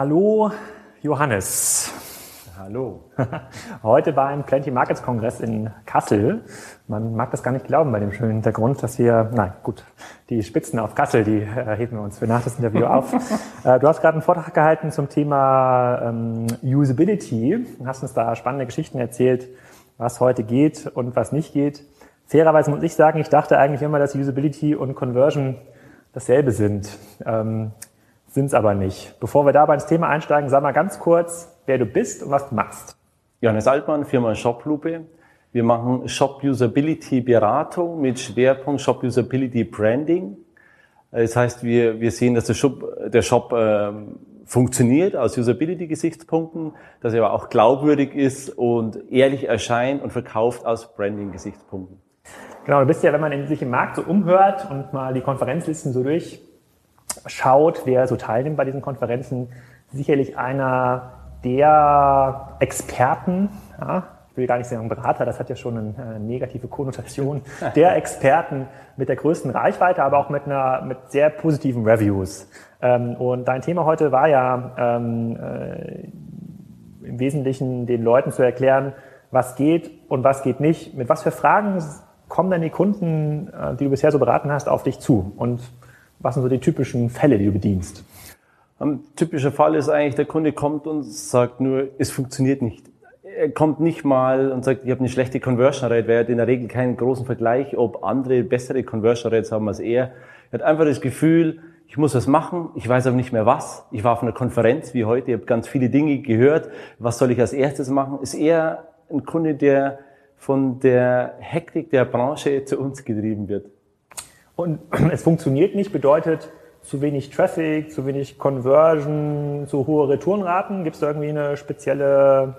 Hallo Johannes. Hallo. Heute beim Plenty Markets Kongress in Kassel. Man mag das gar nicht glauben bei dem schönen Hintergrund, dass wir, nein, gut, die Spitzen auf Kassel, die äh, heben wir uns für nach das Interview auf. äh, du hast gerade einen Vortrag gehalten zum Thema ähm, Usability. Du hast uns da spannende Geschichten erzählt, was heute geht und was nicht geht. Fairerweise muss ich sagen, ich dachte eigentlich immer, dass Usability und Conversion dasselbe sind. Ähm, sind es aber nicht. Bevor wir dabei ins Thema einsteigen, sag mal ganz kurz, wer du bist und was du machst. Johannes Altmann, Firma Shoplupe. Wir machen Shop Usability Beratung mit Schwerpunkt Shop Usability Branding. Das heißt, wir, wir sehen, dass der Shop, der Shop äh, funktioniert aus Usability-Gesichtspunkten, dass er aber auch glaubwürdig ist und ehrlich erscheint und verkauft aus Branding-Gesichtspunkten. Genau, du bist ja, wenn man sich im Markt so umhört und mal die Konferenzlisten so durch schaut, wer so teilnimmt bei diesen Konferenzen, sicherlich einer der Experten, ja, ich will gar nicht sagen Berater, das hat ja schon eine äh, negative Konnotation, der Experten mit der größten Reichweite, aber auch mit einer mit sehr positiven Reviews. Ähm, und dein Thema heute war ja ähm, äh, im Wesentlichen den Leuten zu erklären, was geht und was geht nicht. Mit was für Fragen kommen denn die Kunden, äh, die du bisher so beraten hast, auf dich zu? Und was sind so die typischen Fälle, die du bedienst? Ein typischer Fall ist eigentlich, der Kunde kommt und sagt nur, es funktioniert nicht. Er kommt nicht mal und sagt, ich habe eine schlechte Conversion Rate, weil er hat in der Regel keinen großen Vergleich, ob andere bessere Conversion Rates haben als er. Er hat einfach das Gefühl, ich muss was machen, ich weiß aber nicht mehr was. Ich war auf einer Konferenz wie heute, ich habe ganz viele Dinge gehört. Was soll ich als erstes machen? Ist eher ein Kunde, der von der Hektik der Branche zu uns getrieben wird. Und es funktioniert nicht, bedeutet zu wenig Traffic, zu wenig Conversion, zu hohe Retourenraten. Gibt es da irgendwie eine spezielle,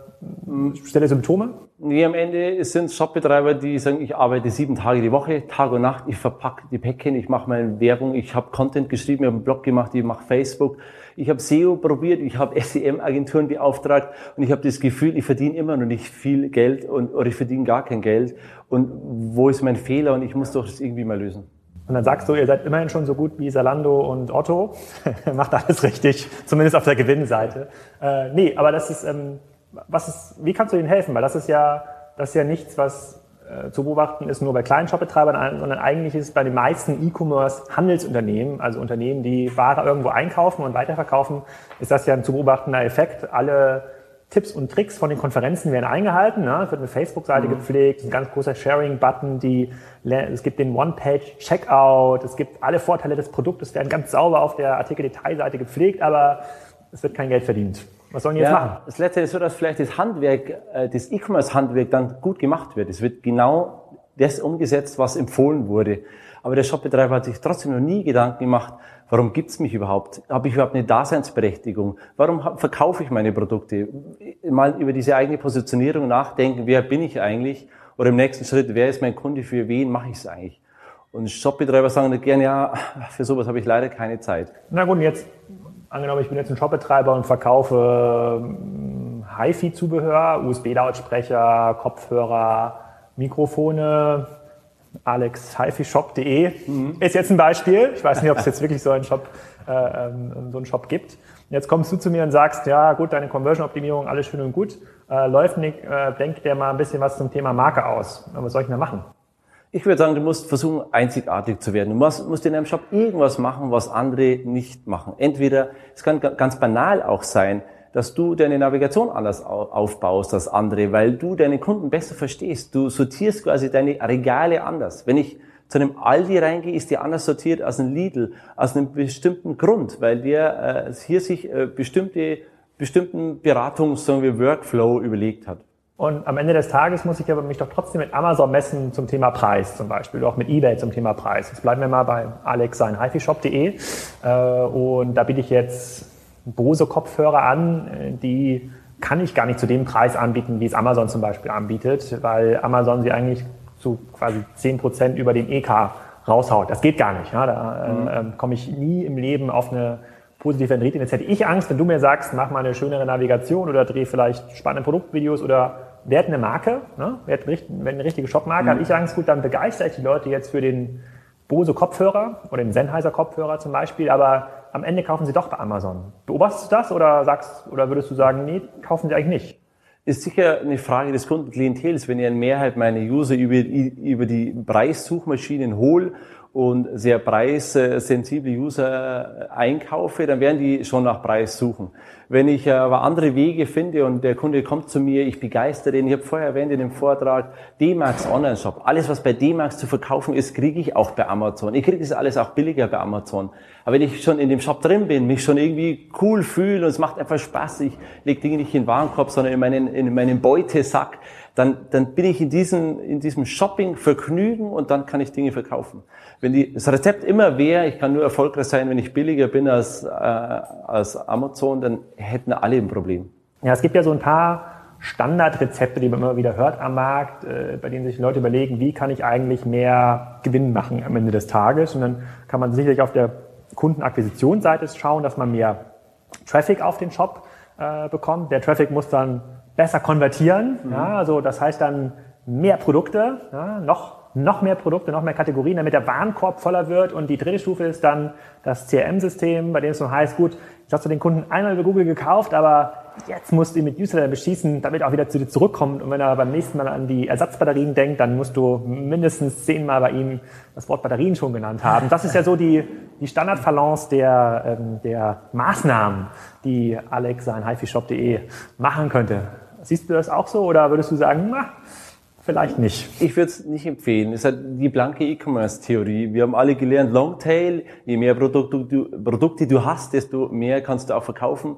spezielle Symptome? Nee, am Ende sind Shopbetreiber, die sagen, ich arbeite sieben Tage die Woche, Tag und Nacht, ich verpacke die Päckchen, ich mache meine Werbung, ich habe Content geschrieben, ich habe einen Blog gemacht, ich mache Facebook, ich habe SEO probiert, ich habe SEM-Agenturen beauftragt und ich habe das Gefühl, ich verdiene immer noch nicht viel Geld und, oder ich verdiene gar kein Geld. Und wo ist mein Fehler und ich muss doch das irgendwie mal lösen. Und dann sagst du, ihr seid immerhin schon so gut wie Salando und Otto, macht alles richtig, zumindest auf der Gewinnseite. Äh, nee, aber das ist, ähm, was ist, wie kannst du ihnen helfen? Weil das ist ja, das ist ja nichts, was äh, zu beobachten ist nur bei kleinen Shopbetreibern, sondern eigentlich ist es bei den meisten E-Commerce-Handelsunternehmen, also Unternehmen, die Ware irgendwo einkaufen und weiterverkaufen, ist das ja ein zu beobachtender Effekt. Alle Tipps und Tricks von den Konferenzen werden eingehalten. Ne? Es wird eine Facebook-Seite mhm. gepflegt, ein ganz großer Sharing-Button, die, es gibt den One-Page-Checkout, es gibt alle Vorteile des Produktes, werden ganz sauber auf der Artikel-Detailseite gepflegt, aber es wird kein Geld verdient. Was sollen die ja, jetzt machen? Das Letzte ist so, dass vielleicht das Handwerk, äh, das E-Commerce-Handwerk dann gut gemacht wird. Es wird genau das umgesetzt, was empfohlen wurde. Aber der Shopbetreiber hat sich trotzdem noch nie Gedanken gemacht, warum gibt's mich überhaupt? Habe ich überhaupt eine Daseinsberechtigung? Warum verkaufe ich meine Produkte? Mal über diese eigene Positionierung nachdenken, wer bin ich eigentlich? Oder im nächsten Schritt, wer ist mein Kunde, für wen mache ich es eigentlich? Und Shopbetreiber sagen dann gerne, ja, für sowas habe ich leider keine Zeit. Na gut, jetzt angenommen, ich bin jetzt ein Shopbetreiber und verkaufe ähm, HiFi-Zubehör, USB-Lautsprecher, Kopfhörer, Mikrofone, alexhifishop.de mhm. ist jetzt ein Beispiel. Ich weiß nicht, ob es jetzt wirklich so einen Shop, äh, ähm, so einen Shop gibt. Jetzt kommst du zu mir und sagst, ja gut, deine Conversion-Optimierung, alles schön und gut, äh, läuft nicht, äh, denk dir mal ein bisschen was zum Thema Marke aus. Was soll ich denn machen? Ich würde sagen, du musst versuchen, einzigartig zu werden. Du musst, musst in deinem Shop irgendwas machen, was andere nicht machen. Entweder, es kann ganz banal auch sein, dass du deine Navigation anders aufbaust als andere, weil du deine Kunden besser verstehst. Du sortierst quasi deine Regale anders. Wenn ich zu einem Aldi reingehe, ist die anders sortiert als ein Lidl, aus einem bestimmten Grund, weil der äh, hier sich äh, bestimmte, bestimmten Beratungs-, sagen wir, Workflow überlegt hat. Und am Ende des Tages muss ich aber mich doch trotzdem mit Amazon messen zum Thema Preis zum Beispiel, auch mit eBay zum Thema Preis. Jetzt bleiben wir mal bei alexseinhifishop.de äh, und da biete ich jetzt Bose-Kopfhörer an, äh, die kann ich gar nicht zu dem Preis anbieten, wie es Amazon zum Beispiel anbietet, weil Amazon sie eigentlich zu quasi zehn Prozent über dem EK raushaut. Das geht gar nicht. Ja? Da mhm. äh, komme ich nie im Leben auf eine positive Rendite. Jetzt hätte ich Angst, wenn du mir sagst, mach mal eine schönere Navigation oder dreh vielleicht spannende Produktvideos oder werd eine Marke, ne? werd eine richtige Shopmarke, mhm. habe ich Angst, gut, dann begeistere ich die Leute jetzt für den Bose Kopfhörer oder den Sennheiser Kopfhörer zum Beispiel, aber am Ende kaufen sie doch bei Amazon. Beobachtest du das oder sagst, oder würdest du sagen, nee, kaufen sie eigentlich nicht? Ist sicher eine Frage des Kundenklientels. Wenn ich in Mehrheit meine User über, über die Preissuchmaschinen hole und sehr preissensible User einkaufe, dann werden die schon nach Preis suchen. Wenn ich aber andere Wege finde und der Kunde kommt zu mir, ich begeistere ihn, ich habe vorher erwähnt in dem Vortrag, D-Max Online-Shop. Alles, was bei D-Max zu verkaufen ist, kriege ich auch bei Amazon. Ich kriege das alles auch billiger bei Amazon. Aber wenn ich schon in dem Shop drin bin, mich schon irgendwie cool fühle und es macht einfach Spaß, ich lege Dinge nicht in den Warenkorb, sondern in meinen, in meinen Beutesack, dann, dann bin ich in diesem, in diesem Shopping-Vergnügen und dann kann ich Dinge verkaufen. Wenn die, das Rezept immer wäre, ich kann nur erfolgreich sein, wenn ich billiger bin als, äh, als Amazon, dann hätten alle ein Problem. Ja, es gibt ja so ein paar Standardrezepte, die man immer wieder hört am Markt, äh, bei denen sich Leute überlegen, wie kann ich eigentlich mehr Gewinn machen am Ende des Tages. Und dann kann man sicherlich auf der Kundenakquisitionsseite schauen, dass man mehr Traffic auf den Shop äh, bekommt. Der Traffic muss dann besser konvertieren. Mhm. Ja, also das heißt dann mehr Produkte, ja, noch noch mehr Produkte, noch mehr Kategorien, damit der Warenkorb voller wird. Und die dritte Stufe ist dann das CRM-System, bei dem es so heißt, gut, jetzt hast du den Kunden einmal über Google gekauft, aber jetzt musst du ihn mit Newsletter beschießen, damit er auch wieder zu dir zurückkommt. Und wenn er beim nächsten Mal an die Ersatzbatterien denkt, dann musst du mindestens zehnmal bei ihm das Wort Batterien schon genannt haben. Das ist ja so die, die Standardbalance der, ähm, der Maßnahmen, die Alex an highfishop.de machen könnte. Siehst du das auch so oder würdest du sagen, na, vielleicht nicht. Ich würde es nicht empfehlen. Es ist halt die blanke E-Commerce-Theorie. Wir haben alle gelernt, Longtail, je mehr Produkte du, Produkte du hast, desto mehr kannst du auch verkaufen.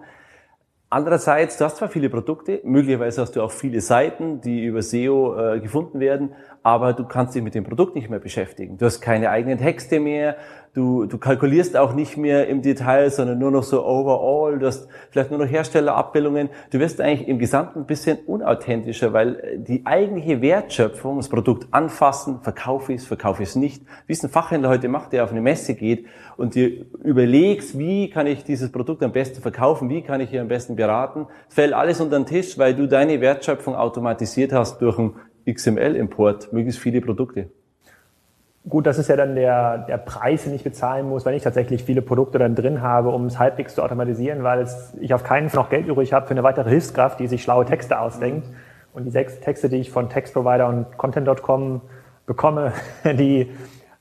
Andererseits, du hast zwar viele Produkte, möglicherweise hast du auch viele Seiten, die über SEO äh, gefunden werden, aber du kannst dich mit dem Produkt nicht mehr beschäftigen. Du hast keine eigenen Texte mehr, Du, du kalkulierst auch nicht mehr im Detail, sondern nur noch so overall. Du hast vielleicht nur noch Herstellerabbildungen. Du wirst eigentlich im Gesamten ein bisschen unauthentischer, weil die eigentliche Wertschöpfung, das Produkt anfassen, verkaufe ich es, verkaufe ich es nicht, wie es ein Fachhändler heute macht, der auf eine Messe geht und dir überlegst, wie kann ich dieses Produkt am besten verkaufen, wie kann ich hier am besten beraten, fällt alles unter den Tisch, weil du deine Wertschöpfung automatisiert hast durch einen XML-Import, möglichst viele Produkte. Gut, das ist ja dann der, der Preis, den ich bezahlen muss, wenn ich tatsächlich viele Produkte dann drin habe, um es halbwegs zu automatisieren, weil es, ich auf keinen Fall noch Geld übrig habe für eine weitere Hilfskraft, die sich schlaue Texte ausdenkt. Und die sechs Texte, die ich von Textprovider und Content.com bekomme, die,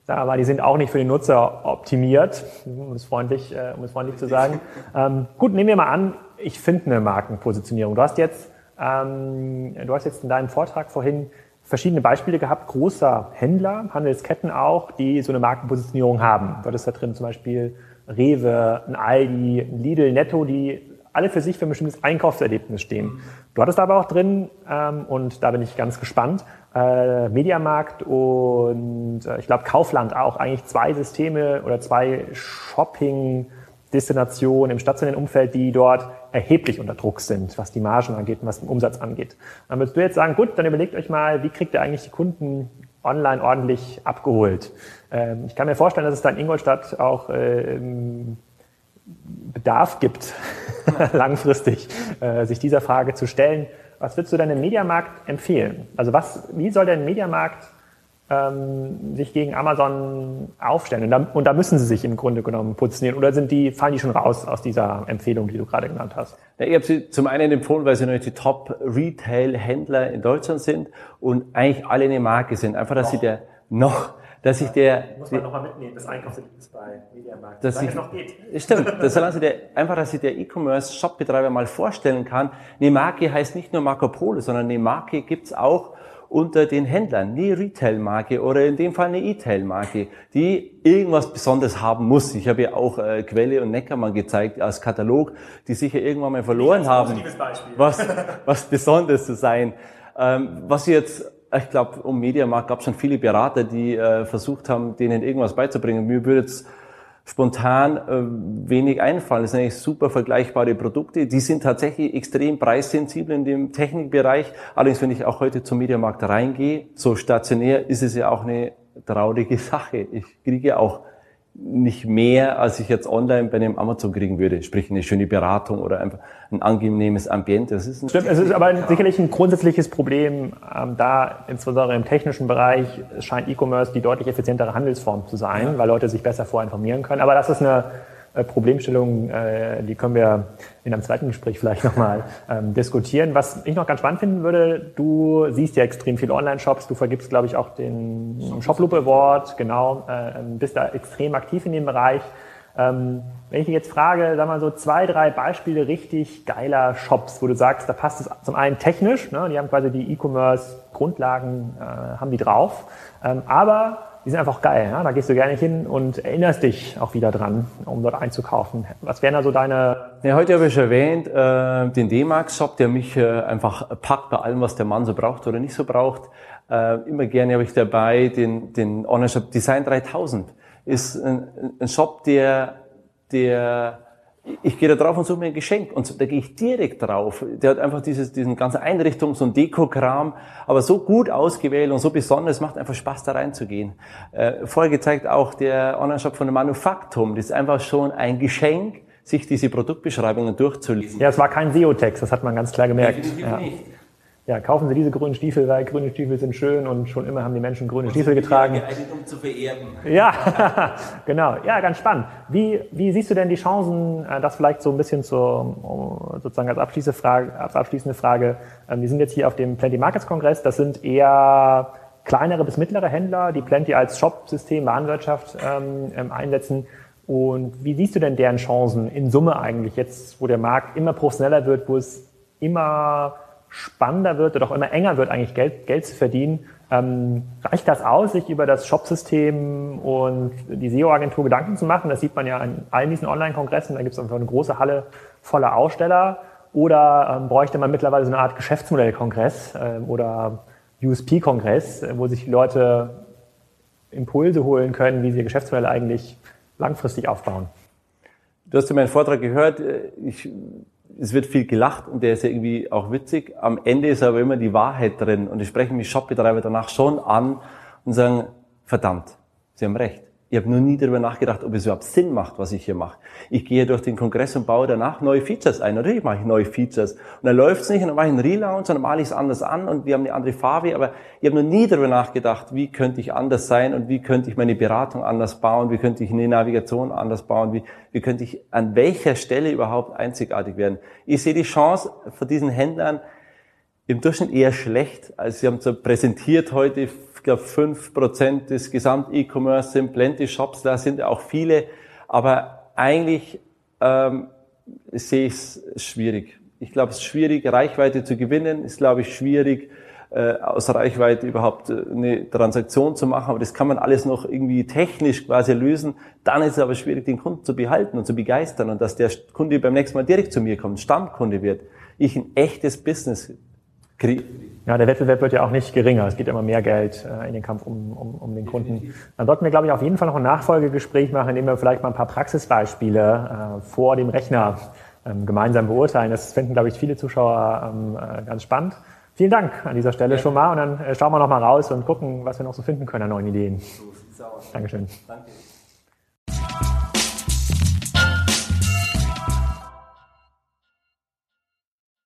sagen wir mal, die sind auch nicht für den Nutzer optimiert, um es freundlich, äh, um es freundlich zu sagen. Ähm, gut, nehmen wir mal an, ich finde eine Markenpositionierung. Du hast jetzt, ähm, du hast jetzt in deinem Vortrag vorhin verschiedene Beispiele gehabt, großer Händler, Handelsketten auch, die so eine Markenpositionierung haben. Du hattest da drin zum Beispiel Rewe, ein Aldi, ein Lidl, Netto, die alle für sich für ein bestimmtes Einkaufserlebnis stehen. Du hattest aber auch drin, ähm, und da bin ich ganz gespannt, äh, Mediamarkt und äh, ich glaube Kaufland auch, eigentlich zwei Systeme oder zwei Shopping- Destinationen im stationären Umfeld, die dort erheblich unter Druck sind, was die Margen angeht und was den Umsatz angeht. Dann würdest du jetzt sagen, gut, dann überlegt euch mal, wie kriegt ihr eigentlich die Kunden online ordentlich abgeholt? Ähm, ich kann mir vorstellen, dass es da in Ingolstadt auch ähm, Bedarf gibt, langfristig äh, sich dieser Frage zu stellen. Was würdest du deinem Mediamarkt empfehlen? Also was, wie soll der Mediamarkt ähm, sich gegen Amazon aufstellen. Und da, und da, müssen sie sich im Grunde genommen positionieren. Oder sind die, fallen die schon raus aus dieser Empfehlung, die du gerade genannt hast? Ja, ich habe sie zum einen empfohlen, weil sie natürlich die Top-Retail-Händler in Deutschland sind und eigentlich alle eine Marke sind. Einfach, dass noch. sie der noch dass sich der... Muss man nochmal mitnehmen, das Einkaufserlebnis bei Mediamarkt, dass ich, noch geht. Stimmt, das solange der, einfach, dass sich der E-Commerce-Shop-Betreiber mal vorstellen kann, eine Marke heißt nicht nur Marco Polo, sondern eine Marke gibt's auch unter den Händlern, eine Retail-Marke oder in dem Fall eine E-Tail-Marke, die irgendwas Besonderes haben muss. Ich habe ja auch äh, Quelle und Neckermann gezeigt als Katalog, die sicher irgendwann mal verloren haben, was, was Besonderes zu sein. Ähm, was jetzt ich glaube, um Mediamarkt gab es schon viele Berater, die äh, versucht haben, denen irgendwas beizubringen. Mir würde jetzt spontan äh, wenig einfallen. Das sind eigentlich super vergleichbare Produkte. Die sind tatsächlich extrem preissensibel in dem Technikbereich. Allerdings, wenn ich auch heute zum Mediamarkt reingehe, so stationär, ist es ja auch eine traurige Sache. Ich kriege auch nicht mehr, als ich jetzt online bei einem Amazon kriegen würde. Sprich eine schöne Beratung oder einfach ein angenehmes Ambiente. Das ist Stimmt, es ist aber ein, sicherlich ein grundsätzliches Problem, ähm, da insbesondere im technischen Bereich scheint E-Commerce die deutlich effizientere Handelsform zu sein, ja. weil Leute sich besser vorinformieren können. Aber das ist eine Problemstellungen, äh, die können wir in einem zweiten Gespräch vielleicht nochmal ähm, diskutieren. Was ich noch ganz spannend finden würde, du siehst ja extrem viele Online-Shops, du vergibst, glaube ich, auch den Shoploop Award, genau, äh, bist da extrem aktiv in dem Bereich. Ähm, wenn ich dich jetzt frage, sag mal so zwei, drei Beispiele richtig geiler Shops, wo du sagst, da passt es zum einen technisch, ne, die haben quasi die E-Commerce-Grundlagen, äh, haben die drauf, ähm, aber die sind einfach geil. Ja? Da gehst du gerne hin und erinnerst dich auch wieder dran, um dort einzukaufen. Was wären da so deine... Ja, heute habe ich erwähnt, äh, den D-Max-Shop, der mich äh, einfach packt bei allem, was der Mann so braucht oder nicht so braucht. Äh, immer gerne habe ich dabei den, den Online-Shop Design 3000 ist ein, ein Shop, der, der, ich gehe da drauf und suche mir ein Geschenk und da gehe ich direkt drauf. Der hat einfach dieses, diesen ganzen Einrichtungs- und Deko-Kram, aber so gut ausgewählt und so besonders, macht einfach Spaß da reinzugehen. Äh, vorher gezeigt auch der Online-Shop von der Manufaktum, das ist einfach schon ein Geschenk, sich diese Produktbeschreibungen durchzulesen. Ja, es war kein SEO-Text, das hat man ganz klar gemerkt. Definitiv ja. nicht ja, kaufen Sie diese grünen Stiefel, weil grüne Stiefel sind schön und schon immer haben die Menschen grüne und Stiefel getragen. Geeignet, um zu vererben. Ja, genau. Ja, ganz spannend. Wie, wie siehst du denn die Chancen, äh, das vielleicht so ein bisschen zur, sozusagen als abschließende Frage, als abschließende Frage. Ähm, wir sind jetzt hier auf dem Plenty Markets Kongress. Das sind eher kleinere bis mittlere Händler, die Plenty als Shop-System, Warenwirtschaft ähm, ähm, einsetzen. Und wie siehst du denn deren Chancen in Summe eigentlich jetzt, wo der Markt immer professioneller wird, wo es immer spannender wird oder auch immer enger wird, eigentlich Geld, Geld zu verdienen, ähm, reicht das aus, sich über das Shopsystem und die SEO-Agentur Gedanken zu machen? Das sieht man ja an allen diesen Online-Kongressen. Da gibt es einfach eine große Halle voller Aussteller. Oder ähm, bräuchte man mittlerweile so eine Art Geschäftsmodell-Kongress äh, oder USP-Kongress, äh, wo sich Leute Impulse holen können, wie sie ihr Geschäftsmodell eigentlich langfristig aufbauen? Du hast ja meinen Vortrag gehört. Ich es wird viel gelacht und der ist ja irgendwie auch witzig. Am Ende ist aber immer die Wahrheit drin und ich spreche mich Shopbetreiber danach schon an und sagen, verdammt, Sie haben recht. Ich habe nur nie darüber nachgedacht, ob es überhaupt Sinn macht, was ich hier mache. Ich gehe durch den Kongress und baue danach neue Features ein. Natürlich mache ich neue Features. Und dann läuft's nicht und dann mache ich einen Relaunch und dann male ich es anders an und wir haben eine andere Farbe. Aber ich habe noch nie darüber nachgedacht, wie könnte ich anders sein und wie könnte ich meine Beratung anders bauen, wie könnte ich eine Navigation anders bauen, wie, wie könnte ich an welcher Stelle überhaupt einzigartig werden. Ich sehe die Chance von diesen Händlern im Durchschnitt eher schlecht. Also sie haben so präsentiert heute ich glaube, fünf Prozent des Gesamt-E-Commerce sind Plenty-Shops, da sind auch viele, aber eigentlich ähm, sehe ich es schwierig. Ich glaube, es ist schwierig, Reichweite zu gewinnen, ist, glaube ich, schwierig, äh, aus Reichweite überhaupt äh, eine Transaktion zu machen, aber das kann man alles noch irgendwie technisch quasi lösen. Dann ist es aber schwierig, den Kunden zu behalten und zu begeistern und dass der Kunde beim nächsten Mal direkt zu mir kommt, Stammkunde wird, ich ein echtes Business kriege ja, der Wettbewerb wird ja auch nicht geringer. Es geht immer mehr Geld äh, in den Kampf um, um, um den Kunden. Dann sollten wir, glaube ich, auf jeden Fall noch ein Nachfolgegespräch machen, indem wir vielleicht mal ein paar Praxisbeispiele äh, vor dem Rechner ähm, gemeinsam beurteilen. Das finden, glaube ich, viele Zuschauer ähm, äh, ganz spannend. Vielen Dank an dieser Stelle ja. schon mal und dann äh, schauen wir noch mal raus und gucken, was wir noch so finden können an neuen Ideen. So sieht's aus. Dankeschön. Danke.